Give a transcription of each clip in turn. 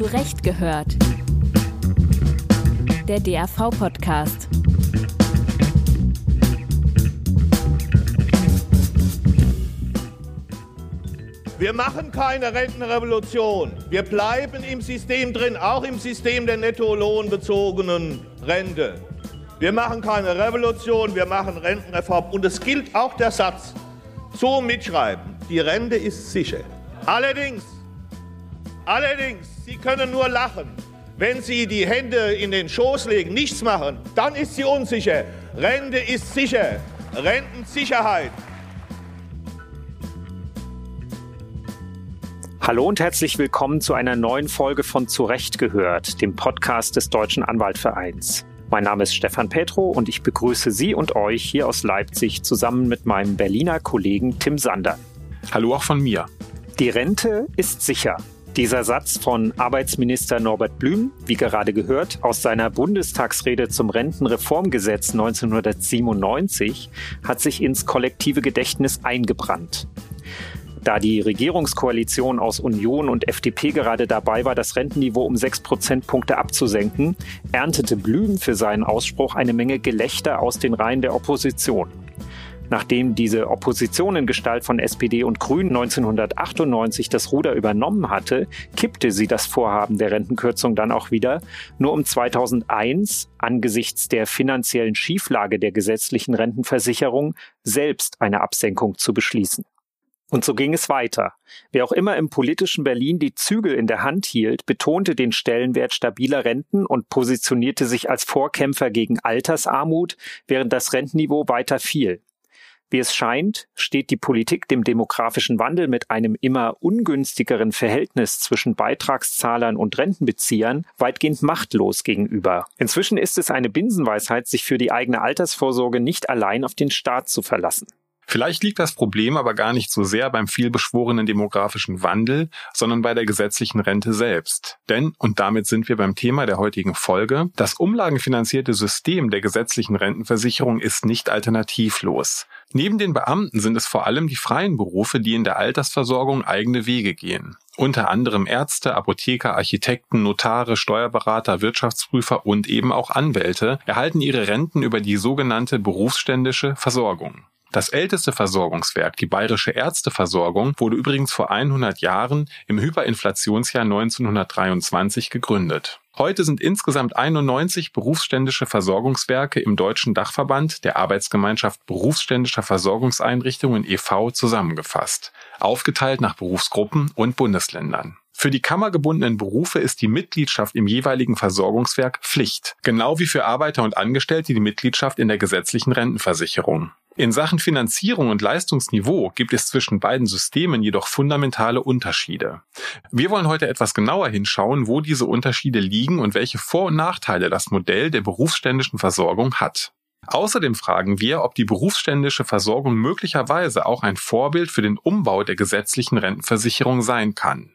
Zu Recht gehört. Der DAV-Podcast. Wir machen keine Rentenrevolution. Wir bleiben im System drin, auch im System der nettolohnbezogenen Rente. Wir machen keine Revolution, wir machen Rentenreform. Und es gilt auch der Satz, so mitschreiben, die Rente ist sicher. Allerdings, allerdings, Sie können nur lachen. Wenn Sie die Hände in den Schoß legen, nichts machen, dann ist sie unsicher. Rente ist sicher. Rentensicherheit. Hallo und herzlich willkommen zu einer neuen Folge von Zurecht gehört, dem Podcast des Deutschen Anwaltvereins. Mein Name ist Stefan Petro und ich begrüße Sie und euch hier aus Leipzig zusammen mit meinem Berliner Kollegen Tim Sander. Hallo auch von mir. Die Rente ist sicher. Dieser Satz von Arbeitsminister Norbert Blüm, wie gerade gehört, aus seiner Bundestagsrede zum Rentenreformgesetz 1997, hat sich ins kollektive Gedächtnis eingebrannt. Da die Regierungskoalition aus Union und FDP gerade dabei war, das Rentenniveau um sechs Prozentpunkte abzusenken, erntete Blüm für seinen Ausspruch eine Menge Gelächter aus den Reihen der Opposition. Nachdem diese Opposition in Gestalt von SPD und Grünen 1998 das Ruder übernommen hatte, kippte sie das Vorhaben der Rentenkürzung dann auch wieder, nur um 2001 angesichts der finanziellen Schieflage der gesetzlichen Rentenversicherung selbst eine Absenkung zu beschließen. Und so ging es weiter. Wer auch immer im politischen Berlin die Zügel in der Hand hielt, betonte den Stellenwert stabiler Renten und positionierte sich als Vorkämpfer gegen Altersarmut, während das Rentenniveau weiter fiel. Wie es scheint, steht die Politik dem demografischen Wandel mit einem immer ungünstigeren Verhältnis zwischen Beitragszahlern und Rentenbeziehern weitgehend machtlos gegenüber. Inzwischen ist es eine Binsenweisheit, sich für die eigene Altersvorsorge nicht allein auf den Staat zu verlassen. Vielleicht liegt das Problem aber gar nicht so sehr beim vielbeschworenen demografischen Wandel, sondern bei der gesetzlichen Rente selbst. Denn, und damit sind wir beim Thema der heutigen Folge, das umlagenfinanzierte System der gesetzlichen Rentenversicherung ist nicht alternativlos. Neben den Beamten sind es vor allem die freien Berufe, die in der Altersversorgung eigene Wege gehen. Unter anderem Ärzte, Apotheker, Architekten, Notare, Steuerberater, Wirtschaftsprüfer und eben auch Anwälte erhalten ihre Renten über die sogenannte berufsständische Versorgung. Das älteste Versorgungswerk, die Bayerische Ärzteversorgung, wurde übrigens vor 100 Jahren im Hyperinflationsjahr 1923 gegründet. Heute sind insgesamt 91 berufsständische Versorgungswerke im Deutschen Dachverband der Arbeitsgemeinschaft berufsständischer Versorgungseinrichtungen e.V. zusammengefasst, aufgeteilt nach Berufsgruppen und Bundesländern. Für die kammergebundenen Berufe ist die Mitgliedschaft im jeweiligen Versorgungswerk Pflicht, genau wie für Arbeiter und Angestellte die Mitgliedschaft in der gesetzlichen Rentenversicherung. In Sachen Finanzierung und Leistungsniveau gibt es zwischen beiden Systemen jedoch fundamentale Unterschiede. Wir wollen heute etwas genauer hinschauen, wo diese Unterschiede liegen und welche Vor- und Nachteile das Modell der berufsständischen Versorgung hat. Außerdem fragen wir, ob die berufsständische Versorgung möglicherweise auch ein Vorbild für den Umbau der gesetzlichen Rentenversicherung sein kann.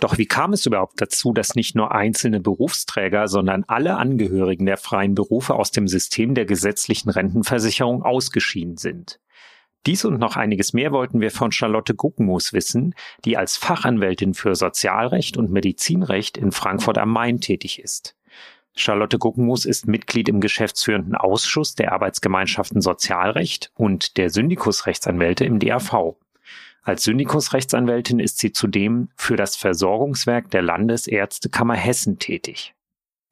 Doch wie kam es überhaupt dazu, dass nicht nur einzelne Berufsträger, sondern alle Angehörigen der freien Berufe aus dem System der gesetzlichen Rentenversicherung ausgeschieden sind? Dies und noch einiges mehr wollten wir von Charlotte Guckenmus wissen, die als Fachanwältin für Sozialrecht und Medizinrecht in Frankfurt am Main tätig ist. Charlotte Guckenmus ist Mitglied im geschäftsführenden Ausschuss der Arbeitsgemeinschaften Sozialrecht und der Syndikusrechtsanwälte im DAV. Als Syndikusrechtsanwältin ist sie zudem für das Versorgungswerk der Landesärztekammer Hessen tätig.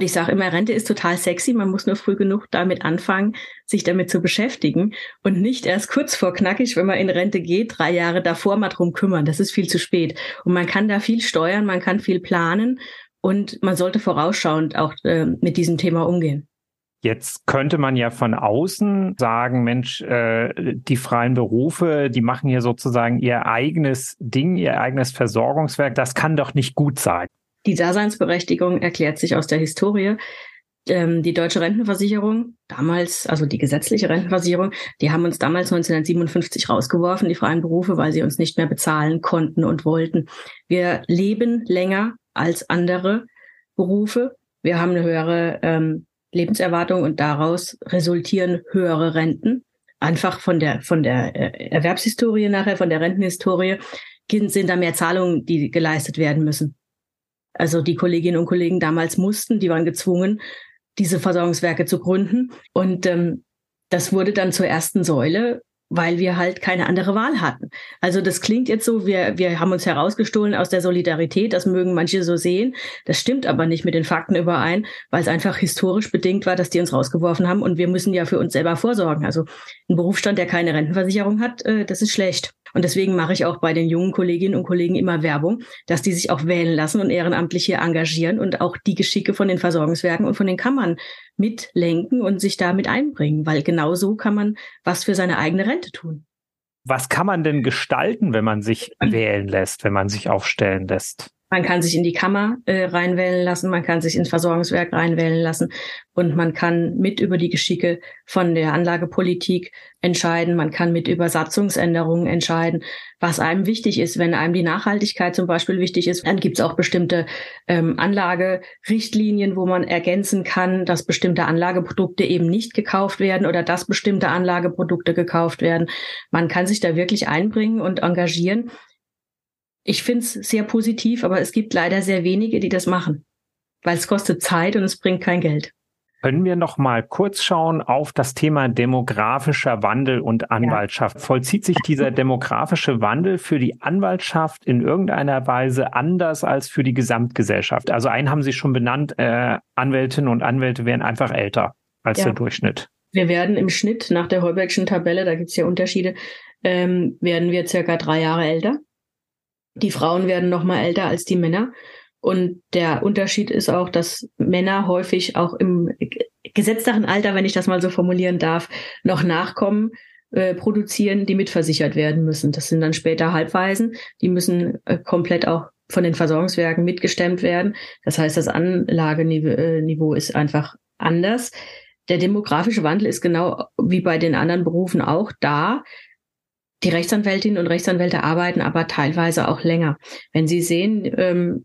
Ich sage immer, Rente ist total sexy. Man muss nur früh genug damit anfangen, sich damit zu beschäftigen und nicht erst kurz vor knackig, wenn man in Rente geht, drei Jahre davor mal drum kümmern. Das ist viel zu spät. Und man kann da viel steuern, man kann viel planen und man sollte vorausschauend auch äh, mit diesem Thema umgehen. Jetzt könnte man ja von außen sagen, Mensch, äh, die freien Berufe, die machen hier sozusagen ihr eigenes Ding, ihr eigenes Versorgungswerk. Das kann doch nicht gut sein. Die Daseinsberechtigung erklärt sich aus der Historie. Ähm, die deutsche Rentenversicherung, damals, also die gesetzliche Rentenversicherung, die haben uns damals 1957 rausgeworfen, die freien Berufe, weil sie uns nicht mehr bezahlen konnten und wollten. Wir leben länger als andere Berufe. Wir haben eine höhere ähm, Lebenserwartung und daraus resultieren höhere Renten. Einfach von der, von der äh, Erwerbshistorie nachher, von der Rentenhistorie, sind da mehr Zahlungen, die geleistet werden müssen. Also die Kolleginnen und Kollegen damals mussten, die waren gezwungen, diese Versorgungswerke zu gründen. Und ähm, das wurde dann zur ersten Säule weil wir halt keine andere Wahl hatten. Also das klingt jetzt so, wir, wir haben uns herausgestohlen aus der Solidarität, das mögen manche so sehen. Das stimmt aber nicht mit den Fakten überein, weil es einfach historisch bedingt war, dass die uns rausgeworfen haben und wir müssen ja für uns selber vorsorgen. Also ein Berufsstand, der keine Rentenversicherung hat, äh, das ist schlecht. Und deswegen mache ich auch bei den jungen Kolleginnen und Kollegen immer Werbung, dass die sich auch wählen lassen und ehrenamtlich hier engagieren und auch die Geschicke von den Versorgungswerken und von den Kammern mitlenken und sich damit einbringen, weil genau so kann man was für seine eigene Rente tun. Was kann man denn gestalten, wenn man sich wählen lässt, wenn man sich aufstellen lässt? Man kann sich in die Kammer äh, reinwählen lassen, man kann sich ins Versorgungswerk reinwählen lassen und man kann mit über die Geschicke von der Anlagepolitik entscheiden. Man kann mit über Satzungsänderungen entscheiden, was einem wichtig ist. Wenn einem die Nachhaltigkeit zum Beispiel wichtig ist, dann gibt es auch bestimmte ähm, Anlagerichtlinien, wo man ergänzen kann, dass bestimmte Anlageprodukte eben nicht gekauft werden oder dass bestimmte Anlageprodukte gekauft werden. Man kann sich da wirklich einbringen und engagieren ich finde es sehr positiv, aber es gibt leider sehr wenige, die das machen, weil es kostet Zeit und es bringt kein Geld. Können wir noch mal kurz schauen auf das Thema demografischer Wandel und Anwaltschaft? Ja. Vollzieht sich dieser demografische Wandel für die Anwaltschaft in irgendeiner Weise anders als für die Gesamtgesellschaft? Also einen haben Sie schon benannt, äh, Anwältinnen und Anwälte werden einfach älter als ja. der Durchschnitt. Wir werden im Schnitt nach der Heubergschen Tabelle, da gibt es ja Unterschiede, ähm, werden wir circa drei Jahre älter. Die Frauen werden noch mal älter als die Männer. Und der Unterschied ist auch, dass Männer häufig auch im gesetzteren Alter, wenn ich das mal so formulieren darf, noch Nachkommen äh, produzieren, die mitversichert werden müssen. Das sind dann später Halbwaisen. Die müssen äh, komplett auch von den Versorgungswerken mitgestemmt werden. Das heißt, das Anlageniveau ist einfach anders. Der demografische Wandel ist genau wie bei den anderen Berufen auch da. Die Rechtsanwältinnen und Rechtsanwälte arbeiten aber teilweise auch länger. Wenn Sie sehen, ähm,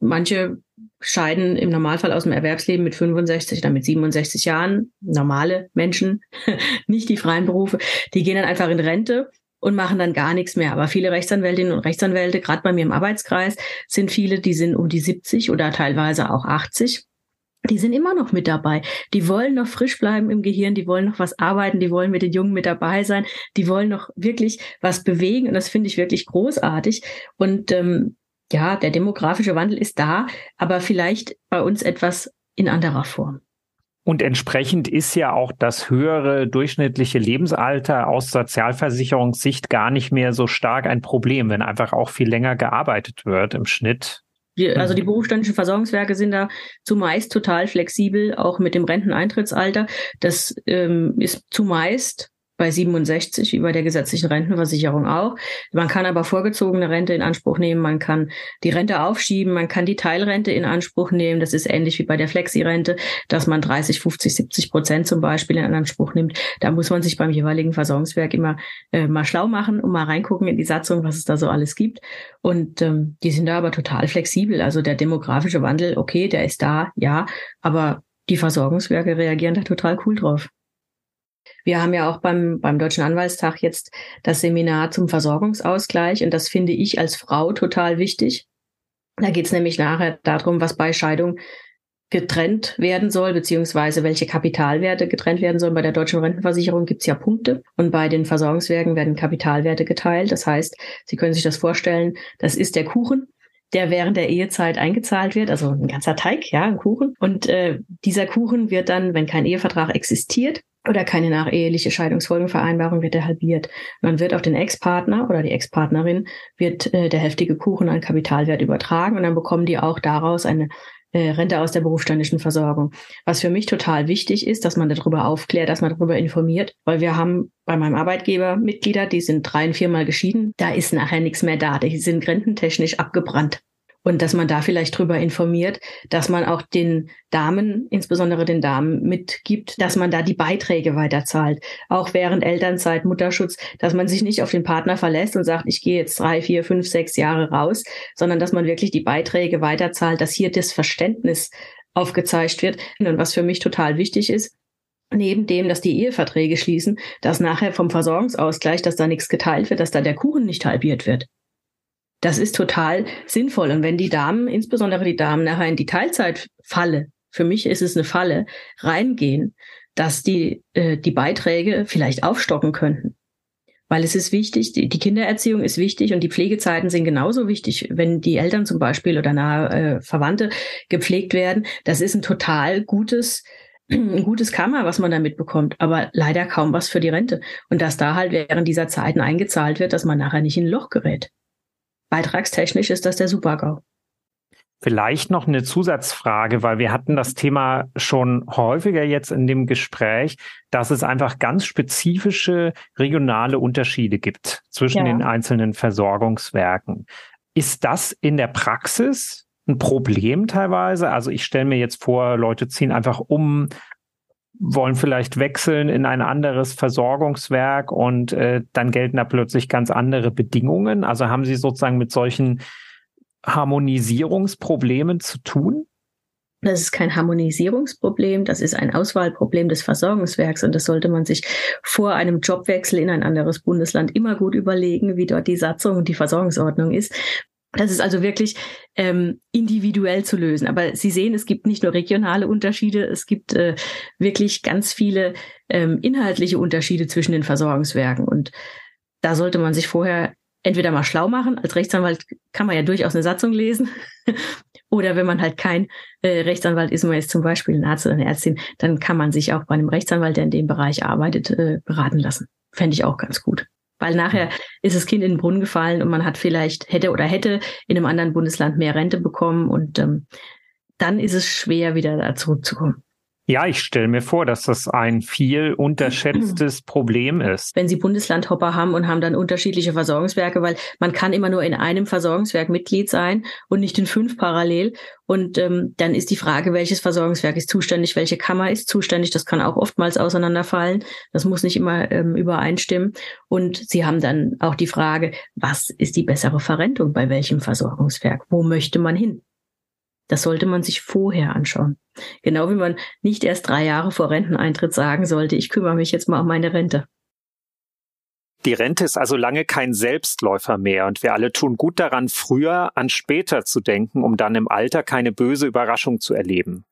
manche scheiden im Normalfall aus dem Erwerbsleben mit 65 oder mit 67 Jahren, normale Menschen, nicht die freien Berufe, die gehen dann einfach in Rente und machen dann gar nichts mehr. Aber viele Rechtsanwältinnen und Rechtsanwälte, gerade bei mir im Arbeitskreis, sind viele, die sind um die 70 oder teilweise auch 80 die sind immer noch mit dabei. Die wollen noch frisch bleiben im Gehirn, die wollen noch was arbeiten, die wollen mit den Jungen mit dabei sein, die wollen noch wirklich was bewegen und das finde ich wirklich großartig. Und ähm, ja, der demografische Wandel ist da, aber vielleicht bei uns etwas in anderer Form. Und entsprechend ist ja auch das höhere durchschnittliche Lebensalter aus Sozialversicherungssicht gar nicht mehr so stark ein Problem, wenn einfach auch viel länger gearbeitet wird im Schnitt. Die, also die mhm. berufsständischen Versorgungswerke sind da zumeist total flexibel, auch mit dem Renteneintrittsalter. Das ähm, ist zumeist bei 67, wie bei der gesetzlichen Rentenversicherung auch. Man kann aber vorgezogene Rente in Anspruch nehmen, man kann die Rente aufschieben, man kann die Teilrente in Anspruch nehmen. Das ist ähnlich wie bei der Flexi-Rente, dass man 30, 50, 70 Prozent zum Beispiel in Anspruch nimmt. Da muss man sich beim jeweiligen Versorgungswerk immer äh, mal schlau machen und mal reingucken in die Satzung, was es da so alles gibt. Und ähm, die sind da aber total flexibel. Also der demografische Wandel, okay, der ist da, ja, aber die Versorgungswerke reagieren da total cool drauf. Wir haben ja auch beim, beim Deutschen Anwaltstag jetzt das Seminar zum Versorgungsausgleich und das finde ich als Frau total wichtig. Da geht es nämlich nachher darum, was bei Scheidung getrennt werden soll, beziehungsweise welche Kapitalwerte getrennt werden sollen. Bei der deutschen Rentenversicherung gibt es ja Punkte und bei den Versorgungswerken werden Kapitalwerte geteilt. Das heißt, Sie können sich das vorstellen, das ist der Kuchen, der während der Ehezeit eingezahlt wird, also ein ganzer Teig, ja, ein Kuchen. Und äh, dieser Kuchen wird dann, wenn kein Ehevertrag existiert, oder keine nacheheliche Scheidungsfolgenvereinbarung wird er halbiert. Dann wird auf den Ex-Partner oder die Ex-Partnerin wird äh, der heftige Kuchen an Kapitalwert übertragen und dann bekommen die auch daraus eine äh, Rente aus der berufsständischen Versorgung. Was für mich total wichtig ist, dass man darüber aufklärt, dass man darüber informiert, weil wir haben bei meinem Arbeitgeber Mitglieder, die sind drei und viermal geschieden, da ist nachher nichts mehr da, die sind rententechnisch abgebrannt und dass man da vielleicht drüber informiert, dass man auch den Damen, insbesondere den Damen, mitgibt, dass man da die Beiträge weiterzahlt, auch während Elternzeit, Mutterschutz, dass man sich nicht auf den Partner verlässt und sagt, ich gehe jetzt drei, vier, fünf, sechs Jahre raus, sondern dass man wirklich die Beiträge weiterzahlt, dass hier das Verständnis aufgezeigt wird. Und was für mich total wichtig ist, neben dem, dass die Eheverträge schließen, dass nachher vom Versorgungsausgleich, dass da nichts geteilt wird, dass da der Kuchen nicht halbiert wird. Das ist total sinnvoll. Und wenn die Damen, insbesondere die Damen, nachher in die Teilzeitfalle, für mich ist es eine Falle, reingehen, dass die äh, die Beiträge vielleicht aufstocken könnten. Weil es ist wichtig, die, die Kindererziehung ist wichtig und die Pflegezeiten sind genauso wichtig. Wenn die Eltern zum Beispiel oder nahe äh, Verwandte gepflegt werden, das ist ein total gutes ein gutes Kammer, was man da mitbekommt, aber leider kaum was für die Rente. Und dass da halt während dieser Zeiten eingezahlt wird, dass man nachher nicht in ein Loch gerät. Beitragstechnisch ist das der Supergau. Vielleicht noch eine Zusatzfrage, weil wir hatten das Thema schon häufiger jetzt in dem Gespräch, dass es einfach ganz spezifische regionale Unterschiede gibt zwischen ja. den einzelnen Versorgungswerken. Ist das in der Praxis ein Problem teilweise? Also ich stelle mir jetzt vor, Leute ziehen einfach um, wollen vielleicht wechseln in ein anderes Versorgungswerk und äh, dann gelten da plötzlich ganz andere Bedingungen. Also haben Sie sozusagen mit solchen Harmonisierungsproblemen zu tun? Das ist kein Harmonisierungsproblem, das ist ein Auswahlproblem des Versorgungswerks und das sollte man sich vor einem Jobwechsel in ein anderes Bundesland immer gut überlegen, wie dort die Satzung und die Versorgungsordnung ist. Das ist also wirklich ähm, individuell zu lösen. Aber Sie sehen, es gibt nicht nur regionale Unterschiede, es gibt äh, wirklich ganz viele ähm, inhaltliche Unterschiede zwischen den Versorgungswerken. Und da sollte man sich vorher entweder mal schlau machen. Als Rechtsanwalt kann man ja durchaus eine Satzung lesen. oder wenn man halt kein äh, Rechtsanwalt ist, man ist zum Beispiel ein Arzt oder eine Ärztin, dann kann man sich auch bei einem Rechtsanwalt, der in dem Bereich arbeitet, äh, beraten lassen. Fände ich auch ganz gut. Weil nachher ist das Kind in den Brunnen gefallen und man hat vielleicht, hätte oder hätte in einem anderen Bundesland mehr Rente bekommen und ähm, dann ist es schwer, wieder da zurückzukommen. Ja, ich stelle mir vor, dass das ein viel unterschätztes Problem ist. Wenn Sie Bundeslandhopper haben und haben dann unterschiedliche Versorgungswerke, weil man kann immer nur in einem Versorgungswerk Mitglied sein und nicht in fünf parallel. Und ähm, dann ist die Frage, welches Versorgungswerk ist zuständig, welche Kammer ist zuständig. Das kann auch oftmals auseinanderfallen. Das muss nicht immer ähm, übereinstimmen. Und Sie haben dann auch die Frage, was ist die bessere Verrentung bei welchem Versorgungswerk? Wo möchte man hin? Das sollte man sich vorher anschauen. Genau wie man nicht erst drei Jahre vor Renteneintritt sagen sollte, ich kümmere mich jetzt mal um meine Rente. Die Rente ist also lange kein Selbstläufer mehr und wir alle tun gut daran, früher an später zu denken, um dann im Alter keine böse Überraschung zu erleben.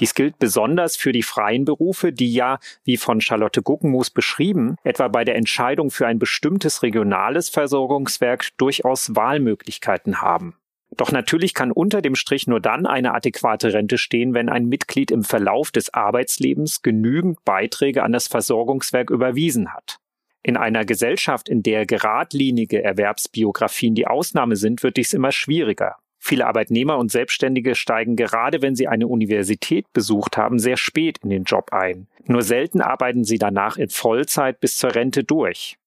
Dies gilt besonders für die freien Berufe, die ja, wie von Charlotte Guckenmus beschrieben, etwa bei der Entscheidung für ein bestimmtes regionales Versorgungswerk durchaus Wahlmöglichkeiten haben. Doch natürlich kann unter dem Strich nur dann eine adäquate Rente stehen, wenn ein Mitglied im Verlauf des Arbeitslebens genügend Beiträge an das Versorgungswerk überwiesen hat. In einer Gesellschaft, in der geradlinige Erwerbsbiografien die Ausnahme sind, wird dies immer schwieriger. Viele Arbeitnehmer und Selbstständige steigen gerade, wenn sie eine Universität besucht haben, sehr spät in den Job ein. Nur selten arbeiten sie danach in Vollzeit bis zur Rente durch.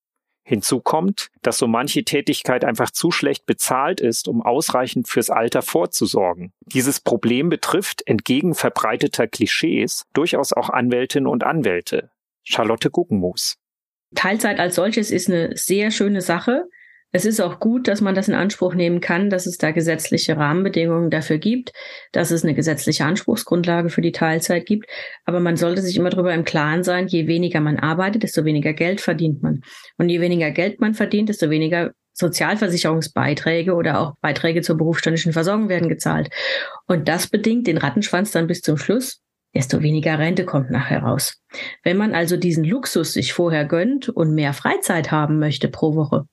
Hinzu kommt, dass so manche Tätigkeit einfach zu schlecht bezahlt ist, um ausreichend fürs Alter vorzusorgen. Dieses Problem betrifft, entgegen verbreiteter Klischees, durchaus auch Anwältinnen und Anwälte. Charlotte Guggenmus. Teilzeit als solches ist eine sehr schöne Sache. Es ist auch gut, dass man das in Anspruch nehmen kann, dass es da gesetzliche Rahmenbedingungen dafür gibt, dass es eine gesetzliche Anspruchsgrundlage für die Teilzeit gibt. Aber man sollte sich immer darüber im Klaren sein, je weniger man arbeitet, desto weniger Geld verdient man. Und je weniger Geld man verdient, desto weniger Sozialversicherungsbeiträge oder auch Beiträge zur berufsständischen Versorgung werden gezahlt. Und das bedingt den Rattenschwanz dann bis zum Schluss, desto weniger Rente kommt nachher raus. Wenn man also diesen Luxus sich vorher gönnt und mehr Freizeit haben möchte pro Woche,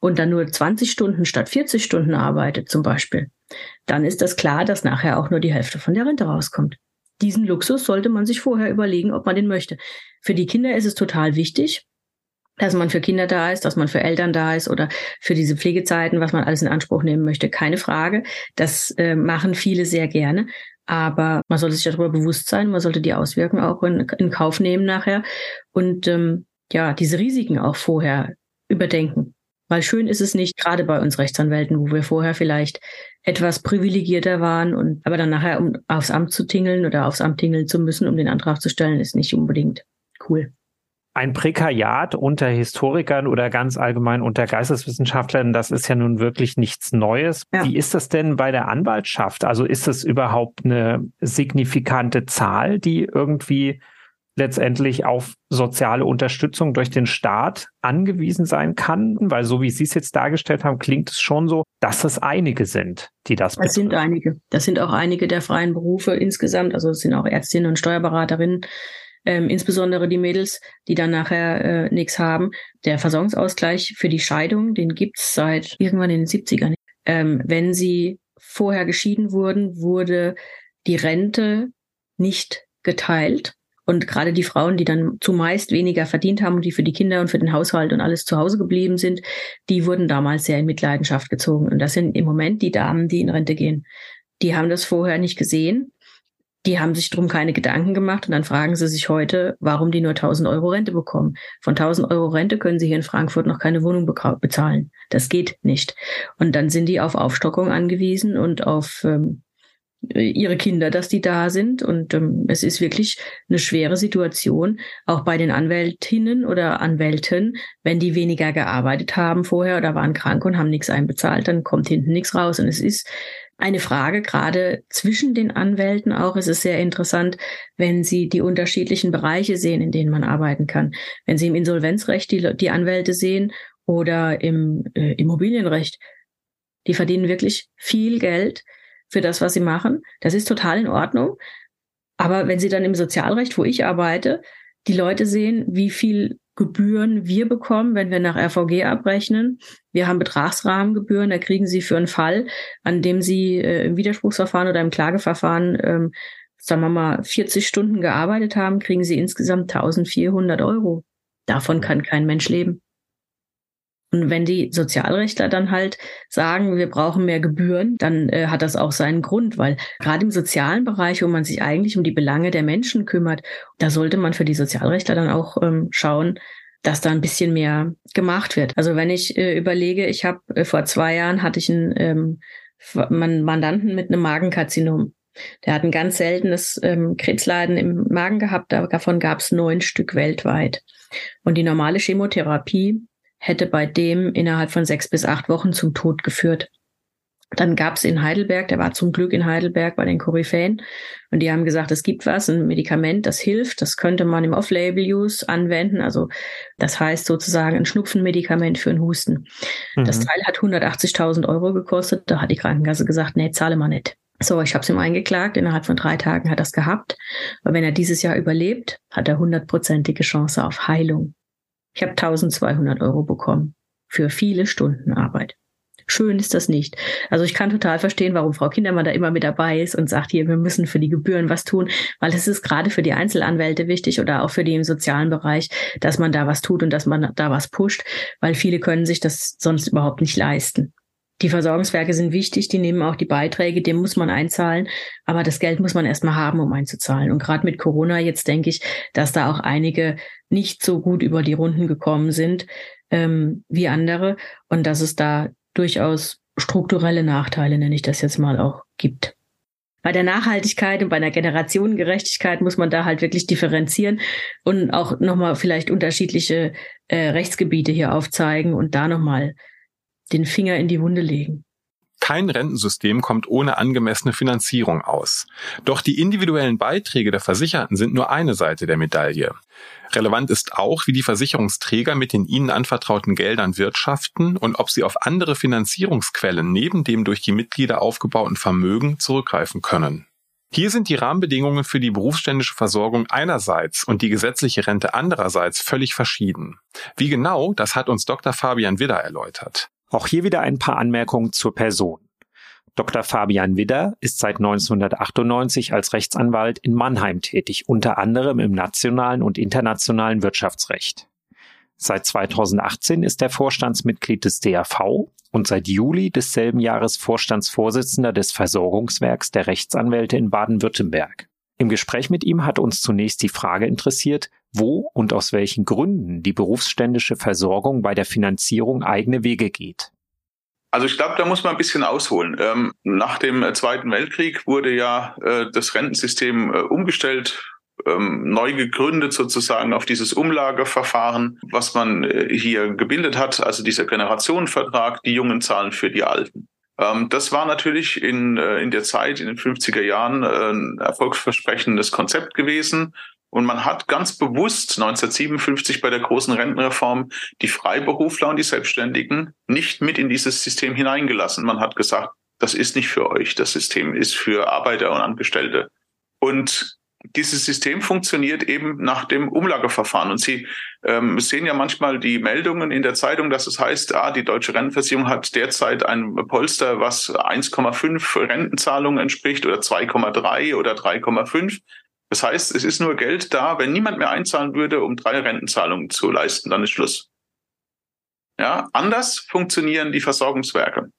und dann nur 20 Stunden statt 40 Stunden arbeitet zum Beispiel, dann ist das klar, dass nachher auch nur die Hälfte von der Rente rauskommt. Diesen Luxus sollte man sich vorher überlegen, ob man den möchte. Für die Kinder ist es total wichtig, dass man für Kinder da ist, dass man für Eltern da ist oder für diese Pflegezeiten, was man alles in Anspruch nehmen möchte. Keine Frage. Das äh, machen viele sehr gerne. Aber man sollte sich darüber bewusst sein, man sollte die Auswirkungen auch in, in Kauf nehmen nachher und ähm, ja, diese Risiken auch vorher überdenken. Weil schön ist es nicht, gerade bei uns Rechtsanwälten, wo wir vorher vielleicht etwas privilegierter waren und aber dann nachher, um aufs Amt zu tingeln oder aufs Amt tingeln zu müssen, um den Antrag zu stellen, ist nicht unbedingt cool. Ein Prekariat unter Historikern oder ganz allgemein unter Geisteswissenschaftlern, das ist ja nun wirklich nichts Neues. Ja. Wie ist das denn bei der Anwaltschaft? Also ist es überhaupt eine signifikante Zahl, die irgendwie letztendlich auf soziale Unterstützung durch den Staat angewiesen sein kann? Weil so wie Sie es jetzt dargestellt haben, klingt es schon so, dass es einige sind, die das Das sind einige. Das sind auch einige der freien Berufe insgesamt. Also es sind auch Ärztinnen und Steuerberaterinnen, ähm, insbesondere die Mädels, die dann nachher äh, nichts haben. Der Versorgungsausgleich für die Scheidung, den gibt's seit irgendwann in den 70ern. Ähm, wenn sie vorher geschieden wurden, wurde die Rente nicht geteilt. Und gerade die Frauen, die dann zumeist weniger verdient haben und die für die Kinder und für den Haushalt und alles zu Hause geblieben sind, die wurden damals sehr in Mitleidenschaft gezogen. Und das sind im Moment die Damen, die in Rente gehen. Die haben das vorher nicht gesehen. Die haben sich drum keine Gedanken gemacht und dann fragen sie sich heute, warum die nur 1000 Euro Rente bekommen. Von 1000 Euro Rente können sie hier in Frankfurt noch keine Wohnung bezahlen. Das geht nicht. Und dann sind die auf Aufstockung angewiesen und auf ähm, ihre Kinder, dass die da sind. Und ähm, es ist wirklich eine schwere Situation, auch bei den Anwältinnen oder Anwälten, wenn die weniger gearbeitet haben vorher oder waren krank und haben nichts einbezahlt, dann kommt hinten nichts raus. Und es ist eine Frage gerade zwischen den Anwälten auch. Es ist sehr interessant, wenn Sie die unterschiedlichen Bereiche sehen, in denen man arbeiten kann. Wenn Sie im Insolvenzrecht die, die Anwälte sehen oder im äh, Immobilienrecht, die verdienen wirklich viel Geld für das, was sie machen. Das ist total in Ordnung. Aber wenn sie dann im Sozialrecht, wo ich arbeite, die Leute sehen, wie viel Gebühren wir bekommen, wenn wir nach RVG abrechnen. Wir haben Betragsrahmengebühren, da kriegen Sie für einen Fall, an dem Sie äh, im Widerspruchsverfahren oder im Klageverfahren, ähm, sagen wir mal, 40 Stunden gearbeitet haben, kriegen Sie insgesamt 1400 Euro. Davon kann kein Mensch leben. Und wenn die Sozialrechtler dann halt sagen, wir brauchen mehr Gebühren, dann äh, hat das auch seinen Grund, weil gerade im sozialen Bereich, wo man sich eigentlich um die Belange der Menschen kümmert, da sollte man für die Sozialrechtler dann auch ähm, schauen, dass da ein bisschen mehr gemacht wird. Also wenn ich äh, überlege, ich habe äh, vor zwei Jahren hatte ich einen ähm, Mandanten mit einem Magenkarzinom. Der hat ein ganz seltenes ähm, Krebsleiden im Magen gehabt, davon gab es neun Stück weltweit. Und die normale Chemotherapie hätte bei dem innerhalb von sechs bis acht Wochen zum Tod geführt. Dann gab es in Heidelberg, der war zum Glück in Heidelberg bei den Koryphäen, und die haben gesagt, es gibt was, ein Medikament, das hilft, das könnte man im Off-Label-Use anwenden, also das heißt sozusagen ein Schnupfenmedikament für einen Husten. Mhm. Das Teil hat 180.000 Euro gekostet, da hat die Krankenkasse gesagt, nee, zahle mal nicht. So, ich habe es ihm eingeklagt, innerhalb von drei Tagen hat er es gehabt, aber wenn er dieses Jahr überlebt, hat er hundertprozentige Chance auf Heilung. Ich habe 1200 Euro bekommen für viele Stunden Arbeit. Schön ist das nicht. Also ich kann total verstehen, warum Frau Kindermann da immer mit dabei ist und sagt, hier, wir müssen für die Gebühren was tun, weil es ist gerade für die Einzelanwälte wichtig oder auch für die im sozialen Bereich, dass man da was tut und dass man da was pusht, weil viele können sich das sonst überhaupt nicht leisten. Die Versorgungswerke sind wichtig, die nehmen auch die Beiträge, dem muss man einzahlen, aber das Geld muss man erstmal haben, um einzuzahlen. Und gerade mit Corona jetzt denke ich, dass da auch einige nicht so gut über die Runden gekommen sind ähm, wie andere und dass es da durchaus strukturelle Nachteile, nenne ich das jetzt mal, auch gibt. Bei der Nachhaltigkeit und bei der Generationengerechtigkeit muss man da halt wirklich differenzieren und auch nochmal vielleicht unterschiedliche äh, Rechtsgebiete hier aufzeigen und da nochmal den Finger in die Wunde legen. Kein Rentensystem kommt ohne angemessene Finanzierung aus. Doch die individuellen Beiträge der Versicherten sind nur eine Seite der Medaille. Relevant ist auch, wie die Versicherungsträger mit den ihnen anvertrauten Geldern wirtschaften und ob sie auf andere Finanzierungsquellen neben dem durch die Mitglieder aufgebauten Vermögen zurückgreifen können. Hier sind die Rahmenbedingungen für die berufsständische Versorgung einerseits und die gesetzliche Rente andererseits völlig verschieden. Wie genau, das hat uns Dr. Fabian Widder erläutert. Auch hier wieder ein paar Anmerkungen zur Person. Dr. Fabian Widder ist seit 1998 als Rechtsanwalt in Mannheim tätig, unter anderem im nationalen und internationalen Wirtschaftsrecht. Seit 2018 ist er Vorstandsmitglied des DAV und seit Juli desselben Jahres Vorstandsvorsitzender des Versorgungswerks der Rechtsanwälte in Baden-Württemberg. Im Gespräch mit ihm hat uns zunächst die Frage interessiert, wo und aus welchen Gründen die berufsständische Versorgung bei der Finanzierung eigene Wege geht. Also ich glaube, da muss man ein bisschen ausholen. Ähm, nach dem äh, Zweiten Weltkrieg wurde ja äh, das Rentensystem äh, umgestellt, ähm, neu gegründet sozusagen auf dieses Umlageverfahren, was man hier gebildet hat, also dieser Generationenvertrag, die Jungen zahlen für die Alten. Ähm, das war natürlich in, äh, in der Zeit, in den 50er Jahren, äh, ein erfolgsversprechendes Konzept gewesen. Und man hat ganz bewusst 1957 bei der großen Rentenreform die Freiberufler und die Selbstständigen nicht mit in dieses System hineingelassen. Man hat gesagt, das ist nicht für euch. Das System ist für Arbeiter und Angestellte. Und dieses System funktioniert eben nach dem Umlageverfahren. Und Sie ähm, sehen ja manchmal die Meldungen in der Zeitung, dass es heißt, ah, die deutsche Rentenversicherung hat derzeit ein Polster, was 1,5 Rentenzahlungen entspricht oder 2,3 oder 3,5. Das heißt, es ist nur Geld da, wenn niemand mehr einzahlen würde, um drei Rentenzahlungen zu leisten, dann ist Schluss. Ja, anders funktionieren die Versorgungswerke.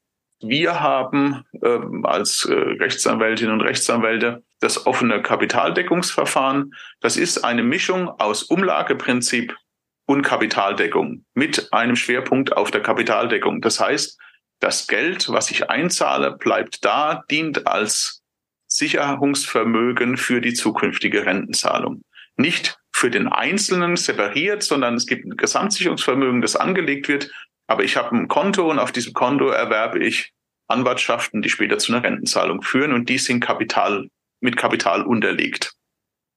Wir haben ähm, als äh, Rechtsanwältinnen und Rechtsanwälte das offene Kapitaldeckungsverfahren. Das ist eine Mischung aus Umlageprinzip und Kapitaldeckung mit einem Schwerpunkt auf der Kapitaldeckung. Das heißt, das Geld, was ich einzahle, bleibt da, dient als Sicherungsvermögen für die zukünftige Rentenzahlung. Nicht für den Einzelnen separiert, sondern es gibt ein Gesamtsicherungsvermögen, das angelegt wird. Aber ich habe ein Konto und auf diesem Konto erwerbe ich Anwartschaften, die später zu einer Rentenzahlung führen und die sind Kapital, mit Kapital unterlegt.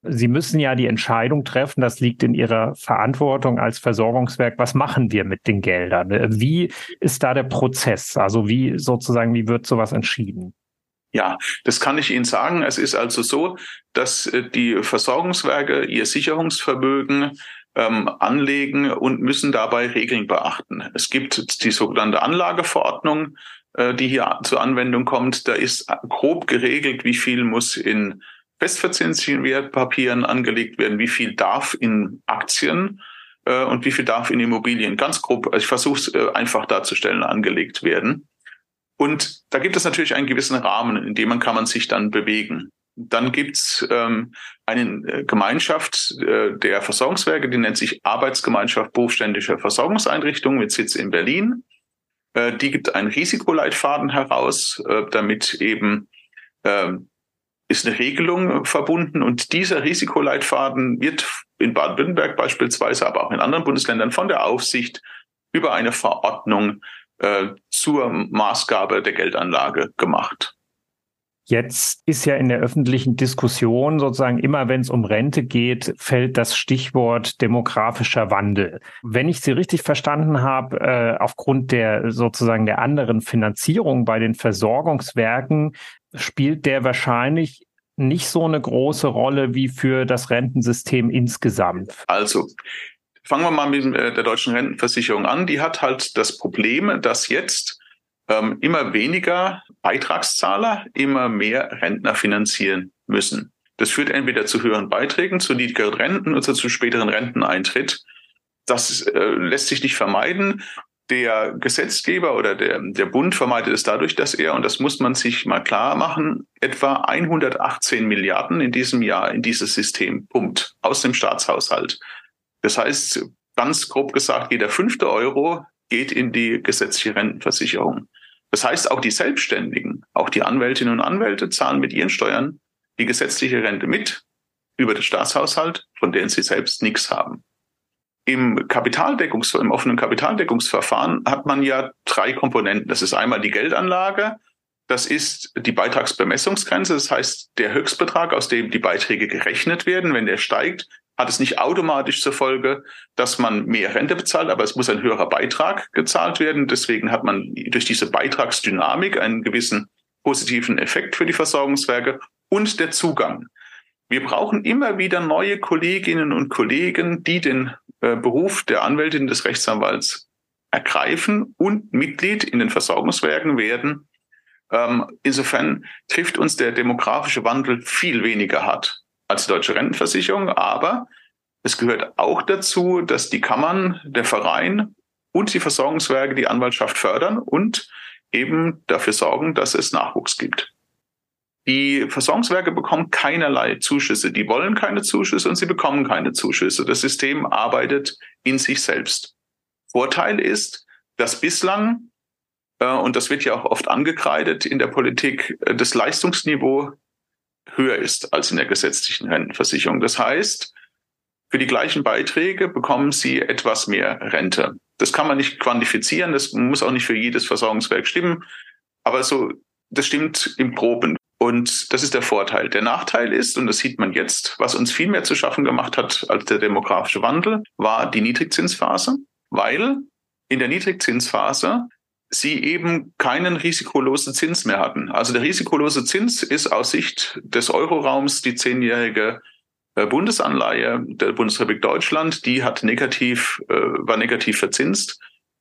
Sie müssen ja die Entscheidung treffen, das liegt in Ihrer Verantwortung als Versorgungswerk. Was machen wir mit den Geldern? Wie ist da der Prozess? Also wie sozusagen, wie wird sowas entschieden? Ja, das kann ich Ihnen sagen. Es ist also so, dass äh, die Versorgungswerke ihr Sicherungsvermögen ähm, anlegen und müssen dabei Regeln beachten. Es gibt die sogenannte Anlageverordnung, die hier zur Anwendung kommt. Da ist grob geregelt, wie viel muss in festverzinslichen Wertpapieren angelegt werden, wie viel darf in Aktien äh, und wie viel darf in Immobilien. Ganz grob, also ich versuche es äh, einfach darzustellen, angelegt werden. Und da gibt es natürlich einen gewissen Rahmen, in dem man kann man sich dann bewegen. Dann gibt's ähm, eine äh, Gemeinschaft äh, der Versorgungswerke, die nennt sich Arbeitsgemeinschaft berufsständischer Versorgungseinrichtungen mit Sitz in Berlin. Äh, die gibt einen Risikoleitfaden heraus, äh, damit eben äh, ist eine Regelung verbunden und dieser Risikoleitfaden wird in Baden-Württemberg beispielsweise, aber auch in anderen Bundesländern von der Aufsicht über eine Verordnung äh, zur Maßgabe der Geldanlage gemacht. Jetzt ist ja in der öffentlichen Diskussion sozusagen immer, wenn es um Rente geht, fällt das Stichwort demografischer Wandel. Wenn ich Sie richtig verstanden habe, äh, aufgrund der sozusagen der anderen Finanzierung bei den Versorgungswerken spielt der wahrscheinlich nicht so eine große Rolle wie für das Rentensystem insgesamt. Also Fangen wir mal mit äh, der deutschen Rentenversicherung an. Die hat halt das Problem, dass jetzt ähm, immer weniger Beitragszahler immer mehr Rentner finanzieren müssen. Das führt entweder zu höheren Beiträgen, zu niedrigeren Renten oder zu späteren Renteneintritt. Das äh, lässt sich nicht vermeiden. Der Gesetzgeber oder der, der Bund vermeidet es dadurch, dass er, und das muss man sich mal klar machen, etwa 118 Milliarden in diesem Jahr in dieses System pumpt aus dem Staatshaushalt. Das heißt, ganz grob gesagt, jeder fünfte Euro geht in die gesetzliche Rentenversicherung. Das heißt, auch die Selbstständigen, auch die Anwältinnen und Anwälte zahlen mit ihren Steuern die gesetzliche Rente mit über den Staatshaushalt, von denen sie selbst nichts haben. Im Kapitaldeckungs, im offenen Kapitaldeckungsverfahren hat man ja drei Komponenten. Das ist einmal die Geldanlage, das ist die Beitragsbemessungsgrenze, das heißt der Höchstbetrag, aus dem die Beiträge gerechnet werden. Wenn der steigt, hat es nicht automatisch zur Folge, dass man mehr Rente bezahlt, aber es muss ein höherer Beitrag gezahlt werden. Deswegen hat man durch diese Beitragsdynamik einen gewissen positiven Effekt für die Versorgungswerke und der Zugang. Wir brauchen immer wieder neue Kolleginnen und Kollegen, die den äh, Beruf der Anwältin des Rechtsanwalts ergreifen und Mitglied in den Versorgungswerken werden. Ähm, insofern trifft uns der demografische Wandel viel weniger hart als die deutsche Rentenversicherung, aber es gehört auch dazu, dass die Kammern, der Verein und die Versorgungswerke die Anwaltschaft fördern und eben dafür sorgen, dass es Nachwuchs gibt. Die Versorgungswerke bekommen keinerlei Zuschüsse. Die wollen keine Zuschüsse und sie bekommen keine Zuschüsse. Das System arbeitet in sich selbst. Vorteil ist, dass bislang, äh, und das wird ja auch oft angekreidet in der Politik, äh, das Leistungsniveau höher ist als in der gesetzlichen Rentenversicherung. Das heißt, für die gleichen Beiträge bekommen Sie etwas mehr Rente. Das kann man nicht quantifizieren, das muss auch nicht für jedes Versorgungswerk stimmen, aber so, das stimmt im Proben. Und das ist der Vorteil. Der Nachteil ist, und das sieht man jetzt, was uns viel mehr zu schaffen gemacht hat als der demografische Wandel, war die Niedrigzinsphase, weil in der Niedrigzinsphase sie eben keinen risikolosen Zins mehr hatten. Also der risikolose Zins ist aus Sicht des Euroraums die zehnjährige äh, Bundesanleihe der Bundesrepublik Deutschland, die hat negativ, äh, war negativ verzinst.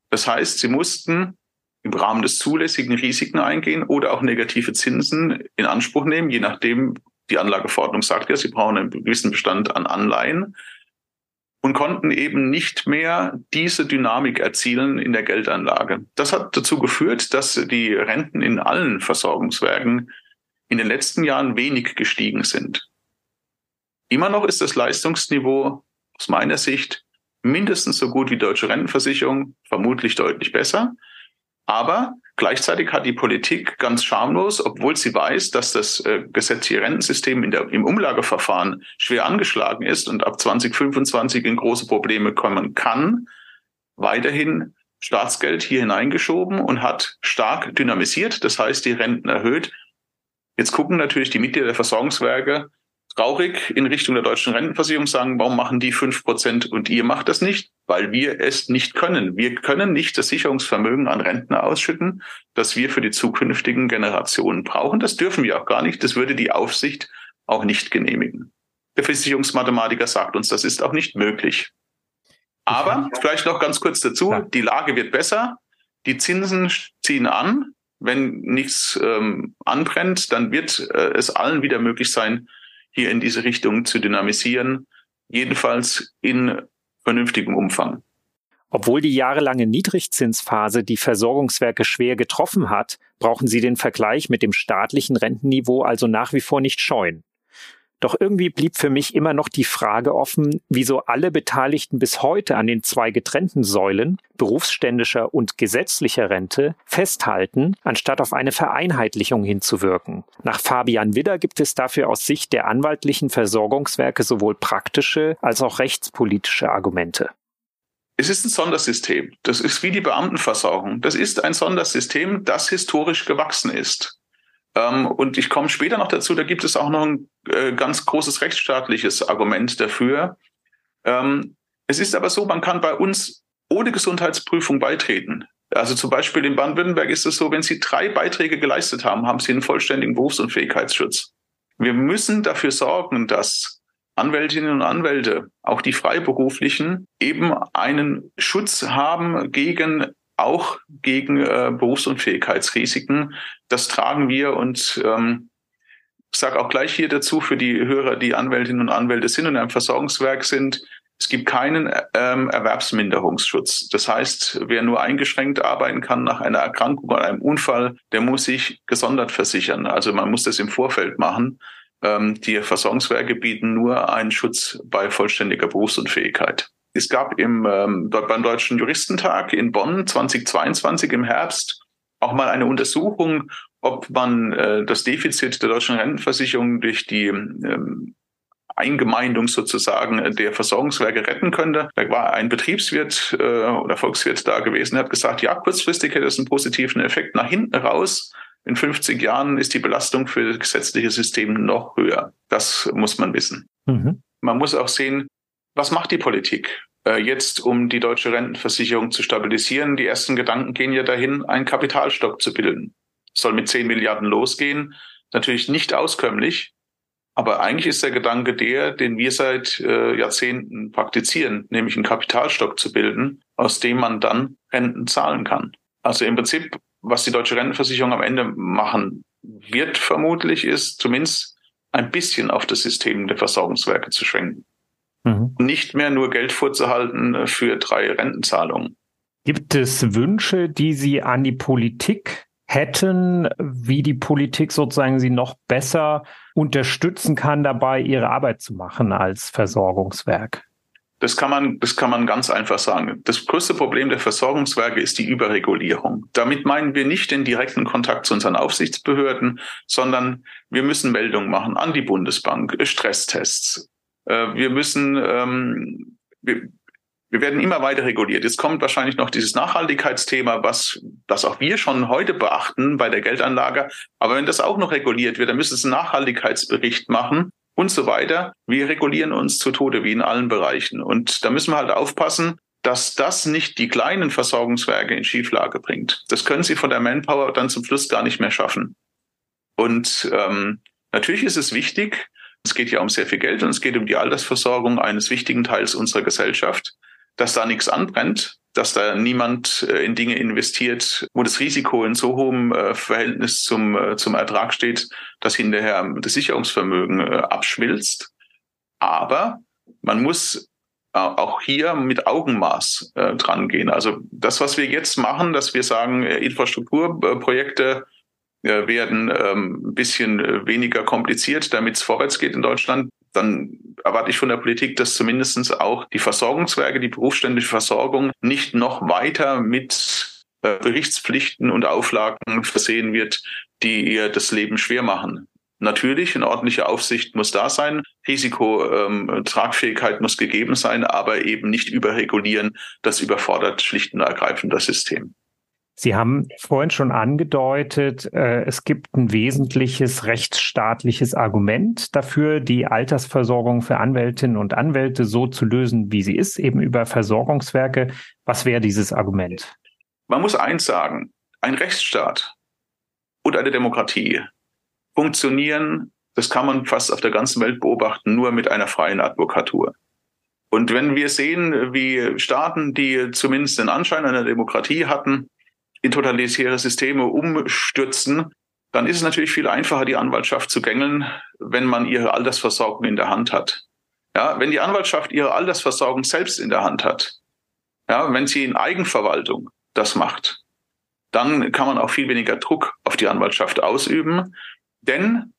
Das heißt, sie mussten im Rahmen des zulässigen Risiken eingehen oder auch negative Zinsen in Anspruch nehmen, je nachdem, die Anlageverordnung sagt ja, sie brauchen einen gewissen Bestand an Anleihen und konnten eben nicht mehr diese Dynamik erzielen in der Geldanlage. Das hat dazu geführt, dass die Renten in allen Versorgungswerken in den letzten Jahren wenig gestiegen sind. Immer noch ist das Leistungsniveau aus meiner Sicht mindestens so gut wie deutsche Rentenversicherung, vermutlich deutlich besser. Aber gleichzeitig hat die Politik ganz schamlos, obwohl sie weiß, dass das äh, gesetzliche Rentensystem in der, im Umlageverfahren schwer angeschlagen ist und ab 2025 in große Probleme kommen kann, weiterhin Staatsgeld hier hineingeschoben und hat stark dynamisiert, das heißt die Renten erhöht. Jetzt gucken natürlich die Mitglieder der Versorgungswerke traurig in Richtung der deutschen Rentenversicherung sagen, warum machen die fünf Prozent und ihr macht das nicht? Weil wir es nicht können. Wir können nicht das Sicherungsvermögen an Rentner ausschütten, das wir für die zukünftigen Generationen brauchen. Das dürfen wir auch gar nicht. Das würde die Aufsicht auch nicht genehmigen. Der Versicherungsmathematiker sagt uns, das ist auch nicht möglich. Aber vielleicht noch ganz kurz dazu, die Lage wird besser, die Zinsen ziehen an. Wenn nichts ähm, anbrennt, dann wird äh, es allen wieder möglich sein, hier in diese Richtung zu dynamisieren, jedenfalls in vernünftigem Umfang. Obwohl die jahrelange Niedrigzinsphase die Versorgungswerke schwer getroffen hat, brauchen sie den Vergleich mit dem staatlichen Rentenniveau also nach wie vor nicht scheuen. Doch irgendwie blieb für mich immer noch die Frage offen, wieso alle Beteiligten bis heute an den zwei getrennten Säulen, berufsständischer und gesetzlicher Rente, festhalten, anstatt auf eine Vereinheitlichung hinzuwirken. Nach Fabian Widder gibt es dafür aus Sicht der anwaltlichen Versorgungswerke sowohl praktische als auch rechtspolitische Argumente. Es ist ein Sondersystem. Das ist wie die Beamtenversorgung. Das ist ein Sondersystem, das historisch gewachsen ist. Ähm, und ich komme später noch dazu, da gibt es auch noch ein äh, ganz großes rechtsstaatliches Argument dafür. Ähm, es ist aber so, man kann bei uns ohne Gesundheitsprüfung beitreten. Also zum Beispiel in Baden-Württemberg ist es so, wenn Sie drei Beiträge geleistet haben, haben Sie einen vollständigen Berufsunfähigkeitsschutz. Wir müssen dafür sorgen, dass Anwältinnen und Anwälte, auch die Freiberuflichen, eben einen Schutz haben gegen auch gegen äh, Berufsunfähigkeitsrisiken. Das tragen wir und ähm, ich sage auch gleich hier dazu für die Hörer, die Anwältinnen und Anwälte sind und in einem Versorgungswerk sind, es gibt keinen ähm, Erwerbsminderungsschutz. Das heißt, wer nur eingeschränkt arbeiten kann nach einer Erkrankung oder einem Unfall, der muss sich gesondert versichern. Also man muss das im Vorfeld machen. Ähm, die Versorgungswerke bieten nur einen Schutz bei vollständiger Berufsunfähigkeit. Es gab im, ähm, beim Deutschen Juristentag in Bonn 2022 im Herbst auch mal eine Untersuchung, ob man äh, das Defizit der deutschen Rentenversicherung durch die ähm, Eingemeindung sozusagen der Versorgungswerke retten könnte. Da war ein Betriebswirt äh, oder Volkswirt da gewesen, der hat gesagt, ja, kurzfristig hätte es einen positiven Effekt. Nach hinten raus, in 50 Jahren ist die Belastung für das gesetzliche System noch höher. Das muss man wissen. Mhm. Man muss auch sehen, was macht die Politik? Äh, jetzt, um die deutsche Rentenversicherung zu stabilisieren, die ersten Gedanken gehen ja dahin, einen Kapitalstock zu bilden. Soll mit 10 Milliarden losgehen. Natürlich nicht auskömmlich, aber eigentlich ist der Gedanke der, den wir seit äh, Jahrzehnten praktizieren, nämlich einen Kapitalstock zu bilden, aus dem man dann Renten zahlen kann. Also im Prinzip, was die deutsche Rentenversicherung am Ende machen wird, vermutlich, ist zumindest ein bisschen auf das System der Versorgungswerke zu schwenken. Mhm. Nicht mehr nur Geld vorzuhalten äh, für drei Rentenzahlungen. Gibt es Wünsche, die Sie an die Politik hätten, wie die Politik sozusagen Sie noch besser unterstützen kann, dabei ihre Arbeit zu machen als Versorgungswerk? Das kann man, das kann man ganz einfach sagen. Das größte Problem der Versorgungswerke ist die Überregulierung. Damit meinen wir nicht den direkten Kontakt zu unseren Aufsichtsbehörden, sondern wir müssen Meldungen machen an die Bundesbank, Stresstests, äh, wir müssen, ähm, wir, Wir werden immer weiter reguliert. Jetzt kommt wahrscheinlich noch dieses Nachhaltigkeitsthema, was das auch wir schon heute beachten bei der Geldanlage. Aber wenn das auch noch reguliert wird, dann müssen Sie einen Nachhaltigkeitsbericht machen und so weiter. Wir regulieren uns zu Tode wie in allen Bereichen. Und da müssen wir halt aufpassen, dass das nicht die kleinen Versorgungswerke in Schieflage bringt. Das können sie von der Manpower dann zum Schluss gar nicht mehr schaffen. Und ähm, natürlich ist es wichtig, es geht ja um sehr viel Geld und es geht um die Altersversorgung eines wichtigen Teils unserer Gesellschaft dass da nichts anbrennt, dass da niemand äh, in Dinge investiert, wo das Risiko in so hohem äh, Verhältnis zum, äh, zum Ertrag steht, dass hinterher das Sicherungsvermögen abschmilzt. Aber man muss auch hier mit Augenmaß äh, dran gehen. Also das, was wir jetzt machen, dass wir sagen, Infrastrukturprojekte werden ähm, ein bisschen weniger kompliziert, damit es vorwärts geht in Deutschland, dann erwarte ich von der Politik, dass zumindestens auch die Versorgungswerke, die berufsständische Versorgung nicht noch weiter mit äh, Berichtspflichten und Auflagen versehen wird, die ihr das Leben schwer machen. Natürlich, eine ordentliche Aufsicht muss da sein, Risikotragfähigkeit ähm, muss gegeben sein, aber eben nicht überregulieren. Das überfordert schlicht und ergreifend das System. Sie haben vorhin schon angedeutet, äh, es gibt ein wesentliches rechtsstaatliches Argument dafür, die Altersversorgung für Anwältinnen und Anwälte so zu lösen, wie sie ist, eben über Versorgungswerke. Was wäre dieses Argument? Man muss eins sagen, ein Rechtsstaat und eine Demokratie funktionieren, das kann man fast auf der ganzen Welt beobachten, nur mit einer freien Advokatur. Und wenn wir sehen, wie Staaten, die zumindest den Anschein einer Demokratie hatten, in totalitäre Systeme umstürzen, dann ist es natürlich viel einfacher, die Anwaltschaft zu gängeln, wenn man ihre Altersversorgung in der Hand hat. Ja, wenn die Anwaltschaft ihre Altersversorgung selbst in der Hand hat, ja, wenn sie in Eigenverwaltung das macht, dann kann man auch viel weniger Druck auf die Anwaltschaft ausüben. Denn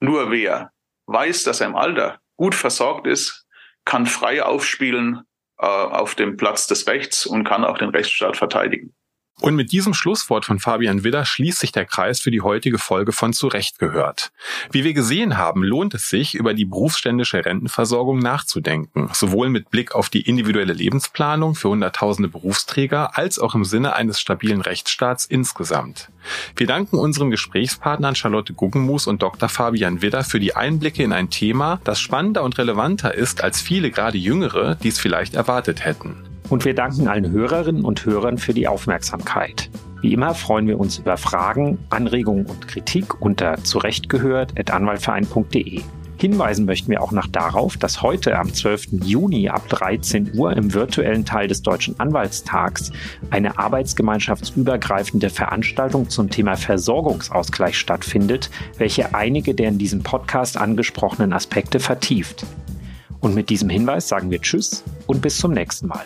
nur wer weiß, dass er im Alter gut versorgt ist, kann frei aufspielen äh, auf dem Platz des Rechts und kann auch den Rechtsstaat verteidigen. Und mit diesem Schlusswort von Fabian Widder schließt sich der Kreis für die heutige Folge von Zurecht gehört. Wie wir gesehen haben, lohnt es sich, über die berufsständische Rentenversorgung nachzudenken, sowohl mit Blick auf die individuelle Lebensplanung für Hunderttausende Berufsträger als auch im Sinne eines stabilen Rechtsstaats insgesamt. Wir danken unseren Gesprächspartnern Charlotte Guggenmus und Dr. Fabian Widder für die Einblicke in ein Thema, das spannender und relevanter ist, als viele gerade Jüngere dies vielleicht erwartet hätten. Und wir danken allen Hörerinnen und Hörern für die Aufmerksamkeit. Wie immer freuen wir uns über Fragen, Anregungen und Kritik unter zurechtgehört.anwaltverein.de. Hinweisen möchten wir auch noch darauf, dass heute am 12. Juni ab 13 Uhr im virtuellen Teil des Deutschen Anwaltstags eine arbeitsgemeinschaftsübergreifende Veranstaltung zum Thema Versorgungsausgleich stattfindet, welche einige der in diesem Podcast angesprochenen Aspekte vertieft. Und mit diesem Hinweis sagen wir Tschüss und bis zum nächsten Mal.